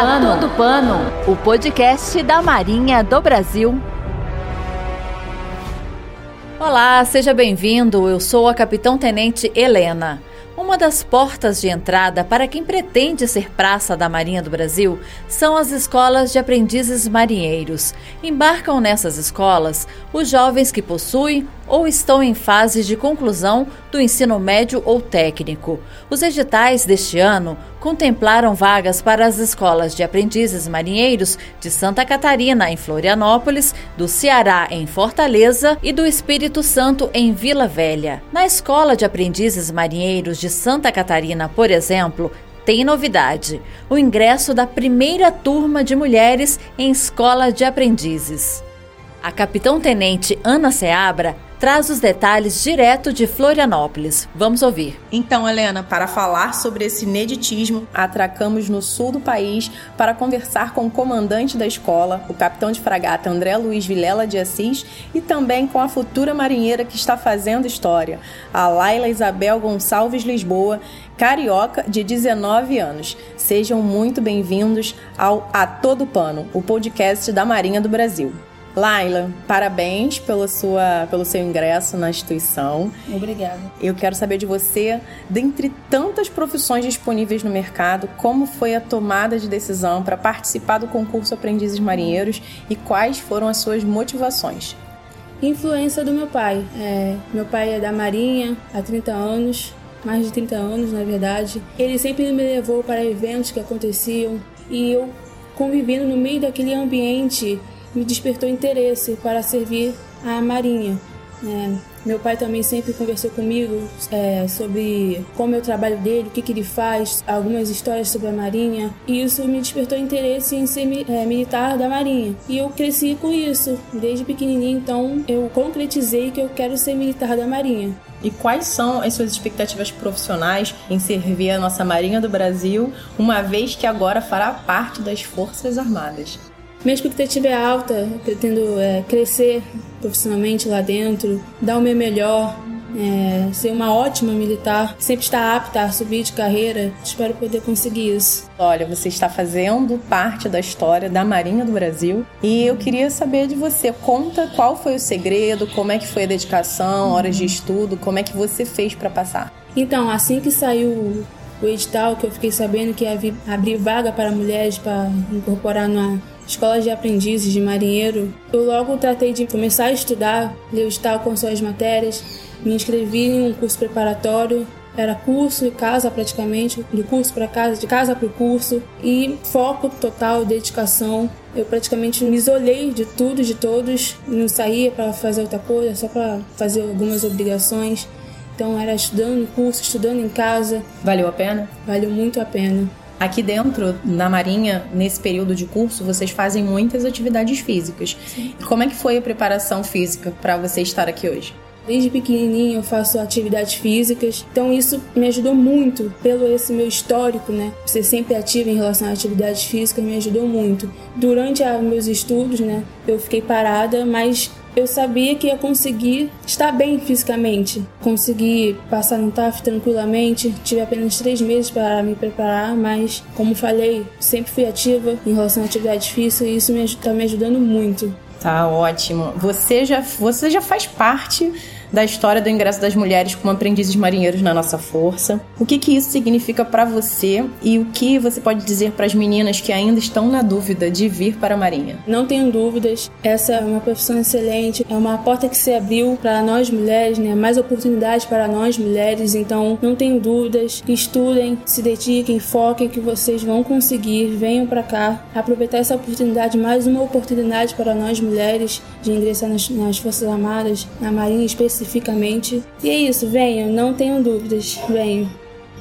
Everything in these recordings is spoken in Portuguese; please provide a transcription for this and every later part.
Pano. A Todo Pano, o podcast da Marinha do Brasil. Olá, seja bem-vindo. Eu sou a Capitão Tenente Helena. Uma das portas de entrada para quem pretende ser praça da Marinha do Brasil são as escolas de aprendizes marinheiros. Embarcam nessas escolas os jovens que possuem ou estão em fase de conclusão do ensino médio ou técnico. Os editais deste ano contemplaram vagas para as escolas de aprendizes marinheiros de Santa Catarina, em Florianópolis, do Ceará, em Fortaleza e do Espírito Santo, em Vila Velha. Na Escola de Aprendizes Marinheiros de Santa Catarina, por exemplo, tem novidade: o ingresso da primeira turma de mulheres em escola de aprendizes. A capitão-tenente Ana Seabra traz os detalhes direto de Florianópolis. Vamos ouvir. Então, Helena, para falar sobre esse ineditismo, atracamos no sul do país para conversar com o comandante da escola, o capitão de fragata André Luiz Vilela de Assis, e também com a futura marinheira que está fazendo história, a Laila Isabel Gonçalves Lisboa, carioca de 19 anos. Sejam muito bem-vindos ao A Todo Pano, o podcast da Marinha do Brasil. Laila, parabéns pela sua, pelo seu ingresso na instituição. Obrigada. Eu quero saber de você, dentre tantas profissões disponíveis no mercado, como foi a tomada de decisão para participar do concurso Aprendizes Marinheiros e quais foram as suas motivações? Influência do meu pai. É, meu pai é da Marinha há 30 anos, mais de 30 anos na verdade. Ele sempre me levou para eventos que aconteciam e eu convivendo no meio daquele ambiente me despertou interesse para servir a Marinha. É, meu pai também sempre conversou comigo é, sobre como é o trabalho dele, o que, que, ele faz, algumas histórias sobre a Marinha. E isso me despertou interesse em ser é, militar da Marinha. E eu cresci com isso, desde pequenininho. Então eu concretizei que eu quero ser militar da Marinha. E quais são as suas expectativas profissionais em servir a nossa Marinha do Brasil, uma vez que agora fará parte das Forças Armadas? Minha expectativa é alta, pretendo é, crescer profissionalmente lá dentro, dar o meu melhor, é, ser uma ótima militar, sempre estar apta a subir de carreira. Espero poder conseguir isso. Olha, você está fazendo parte da história da Marinha do Brasil e eu queria saber de você. Conta qual foi o segredo, como é que foi a dedicação, horas de estudo, como é que você fez para passar. Então, assim que saiu o edital, que eu fiquei sabendo que ia abrir vaga para mulheres para incorporar na escola de aprendizes de marinheiro, eu logo tratei de começar a estudar, o edital com suas matérias, me inscrevi em um curso preparatório era curso e casa praticamente, de curso para casa, de casa para o curso e foco total, dedicação. Eu praticamente me isolei de tudo, de todos, não saía para fazer outra coisa, só para fazer algumas obrigações. Então era estudando curso, estudando em casa. Valeu a pena? Valeu muito a pena. Aqui dentro, na Marinha, nesse período de curso, vocês fazem muitas atividades físicas. Sim. Como é que foi a preparação física para você estar aqui hoje? Desde pequenininho eu faço atividades físicas, então isso me ajudou muito pelo esse meu histórico, né? Ser sempre ativo em relação a atividades físicas me ajudou muito. Durante os meus estudos, né, eu fiquei parada, mas eu sabia que ia conseguir estar bem fisicamente, conseguir passar no TAF tranquilamente. Tive apenas três meses para me preparar, mas, como falei, sempre fui ativa em relação à atividade física e isso está me ajudando muito. Tá ótimo. Você já, você já faz parte da história do ingresso das mulheres como aprendizes marinheiros na nossa força. O que, que isso significa para você e o que você pode dizer para as meninas que ainda estão na dúvida de vir para a Marinha? Não tenho dúvidas, essa é uma profissão excelente, é uma porta que se abriu para nós mulheres, né? mais oportunidades para nós mulheres, então não tenho dúvidas, estudem, se dediquem, foquem que vocês vão conseguir, venham para cá, aproveitar essa oportunidade, mais uma oportunidade para nós mulheres de ingressar nas, nas Forças Armadas, na Marinha especialmente E é isso, venham, não tenham dúvidas, venham.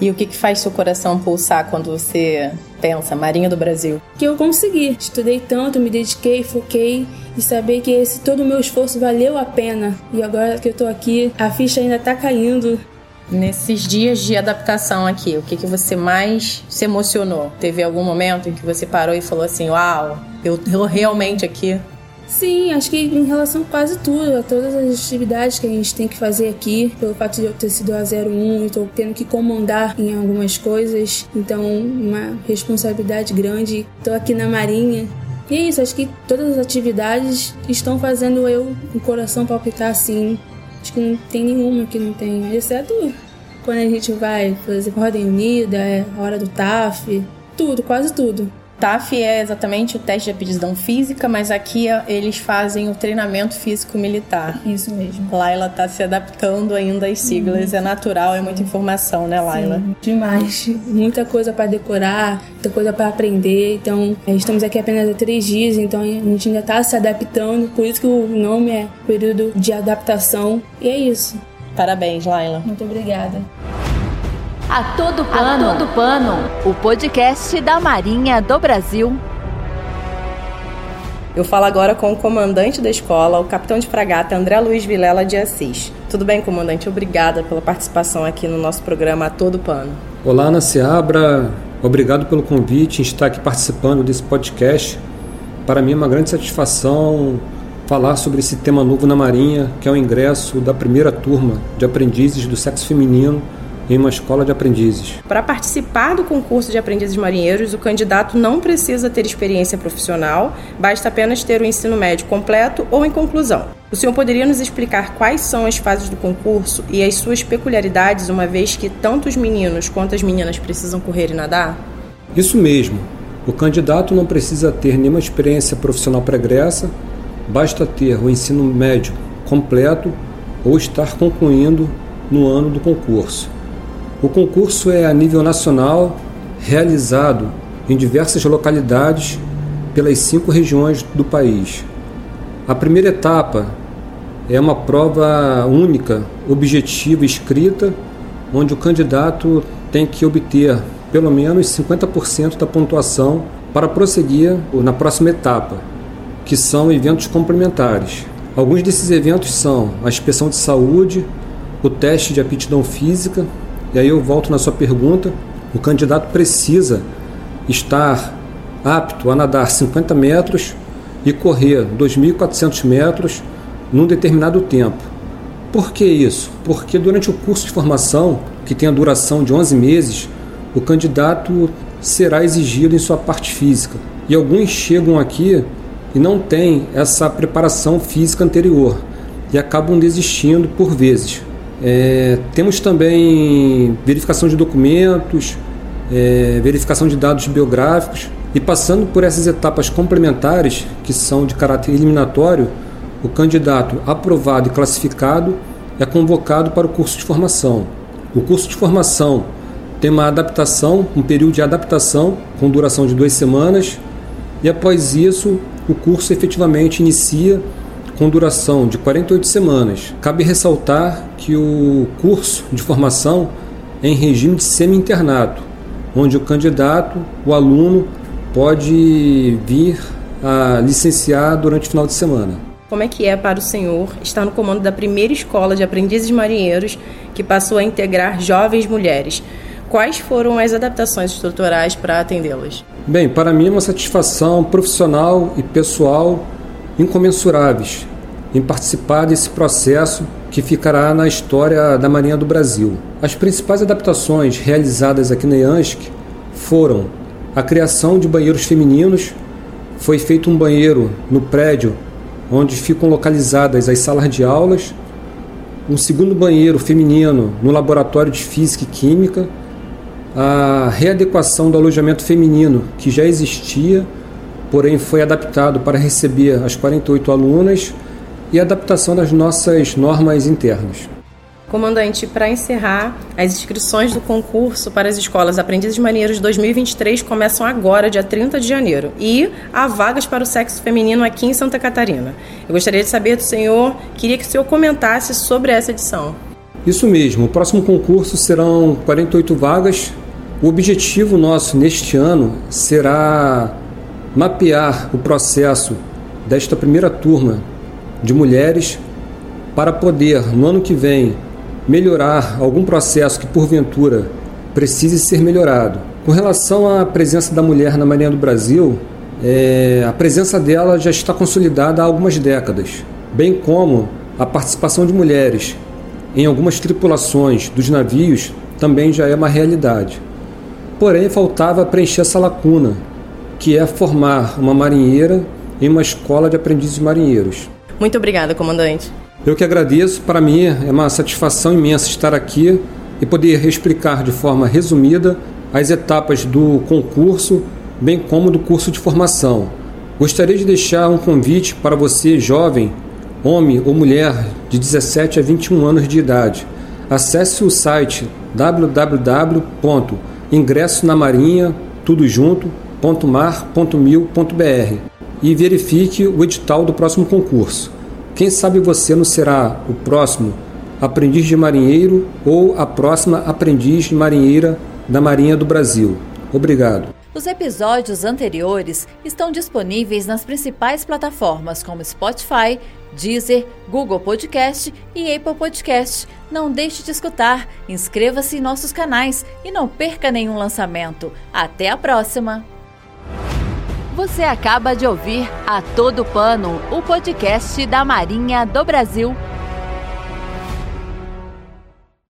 E o que, que faz seu coração pulsar quando você pensa Marinha do Brasil? Que eu consegui. Estudei tanto, me dediquei, foquei e saber que esse todo o meu esforço valeu a pena. E agora que eu tô aqui, a ficha ainda tá caindo. Nesses dias de adaptação aqui, o que, que você mais se emocionou? Teve algum momento em que você parou e falou assim: Uau, eu tô realmente aqui? Sim, acho que em relação a quase tudo, a todas as atividades que a gente tem que fazer aqui, pelo fato de eu ter sido a 01 e estou tendo que comandar em algumas coisas, então uma responsabilidade grande. Estou aqui na Marinha. E é isso, acho que todas as atividades estão fazendo eu, o coração palpitar assim. Acho que não tem nenhuma que não tenha, exceto quando a gente vai, exemplo, Ordem Unida, é hora do TAF, tudo, quase tudo. TAF é exatamente o teste de aptidão física, mas aqui eles fazem o treinamento físico militar. Isso mesmo. Laila está se adaptando ainda às siglas, uhum. é natural, é muita informação, né, Laila? Sim, demais. Muita coisa para decorar, muita coisa para aprender. Então, é, estamos aqui apenas há três dias, então a gente ainda está se adaptando, por isso que o nome é período de adaptação. E é isso. Parabéns, Laila. Muito obrigada. A Todo Pano, A Todo Pano, o podcast da Marinha do Brasil. Eu falo agora com o comandante da escola, o capitão de fragata André Luiz Vilela de Assis. Tudo bem, comandante? Obrigada pela participação aqui no nosso programa A Todo Pano. Olá, Ana Seabra. Obrigado pelo convite em estar aqui participando desse podcast. Para mim é uma grande satisfação falar sobre esse tema novo na Marinha, que é o ingresso da primeira turma de aprendizes do sexo feminino em uma escola de aprendizes. Para participar do concurso de aprendizes marinheiros, o candidato não precisa ter experiência profissional, basta apenas ter o ensino médio completo ou em conclusão. O senhor poderia nos explicar quais são as fases do concurso e as suas peculiaridades, uma vez que tanto os meninos quanto as meninas precisam correr e nadar? Isso mesmo. O candidato não precisa ter nenhuma experiência profissional pregressa, basta ter o ensino médio completo ou estar concluindo no ano do concurso. O concurso é a nível nacional, realizado em diversas localidades pelas cinco regiões do país. A primeira etapa é uma prova única, objetiva, escrita, onde o candidato tem que obter pelo menos 50% da pontuação para prosseguir na próxima etapa, que são eventos complementares. Alguns desses eventos são a inspeção de saúde, o teste de aptidão física, e aí eu volto na sua pergunta: o candidato precisa estar apto a nadar 50 metros e correr 2.400 metros num determinado tempo. Por que isso? Porque durante o curso de formação, que tem a duração de 11 meses, o candidato será exigido em sua parte física. E alguns chegam aqui e não têm essa preparação física anterior e acabam desistindo por vezes. É, temos também verificação de documentos, é, verificação de dados biográficos e passando por essas etapas complementares, que são de caráter eliminatório, o candidato aprovado e classificado é convocado para o curso de formação. O curso de formação tem uma adaptação, um período de adaptação com duração de duas semanas, e após isso o curso efetivamente inicia com duração de 48 semanas. Cabe ressaltar que o curso de formação é em regime de semi-internato, onde o candidato, o aluno, pode vir a licenciar durante o final de semana. Como é que é para o senhor estar no comando da primeira escola de aprendizes marinheiros que passou a integrar jovens mulheres? Quais foram as adaptações estruturais para atendê-las? Bem, para mim é uma satisfação profissional e pessoal incomensuráveis em participar desse processo que ficará na história da Marinha do Brasil. As principais adaptações realizadas aqui na IANSC foram a criação de banheiros femininos, foi feito um banheiro no prédio onde ficam localizadas as salas de aulas, um segundo banheiro feminino no laboratório de Física e Química, a readequação do alojamento feminino que já existia porém foi adaptado para receber as 48 alunas e adaptação das nossas normas internas. Comandante, para encerrar, as inscrições do concurso para as escolas Aprendizes Maneiros 2023 começam agora, dia 30 de janeiro, e há vagas para o sexo feminino aqui em Santa Catarina. Eu gostaria de saber do senhor, queria que o senhor comentasse sobre essa edição. Isso mesmo, o próximo concurso serão 48 vagas. O objetivo nosso neste ano será mapear o processo desta primeira turma de mulheres para poder, no ano que vem, melhorar algum processo que porventura precise ser melhorado. Com relação à presença da mulher na Marinha do Brasil, é, a presença dela já está consolidada há algumas décadas, bem como a participação de mulheres em algumas tripulações dos navios também já é uma realidade. Porém, faltava preencher essa lacuna, que é formar uma marinheira em uma escola de aprendizes marinheiros. Muito obrigada, comandante. Eu que agradeço, para mim é uma satisfação imensa estar aqui e poder explicar de forma resumida as etapas do concurso, bem como do curso de formação. Gostaria de deixar um convite para você, jovem, homem ou mulher de 17 a 21 anos de idade. Acesse o site www.ingressonamarinha.mar.mil.br e verifique o edital do próximo concurso. Quem sabe você não será o próximo aprendiz de marinheiro ou a próxima aprendiz de marinheira da Marinha do Brasil. Obrigado. Os episódios anteriores estão disponíveis nas principais plataformas como Spotify, Deezer, Google Podcast e Apple Podcast. Não deixe de escutar, inscreva-se em nossos canais e não perca nenhum lançamento. Até a próxima! Você acaba de ouvir A Todo Pano, o podcast da Marinha do Brasil.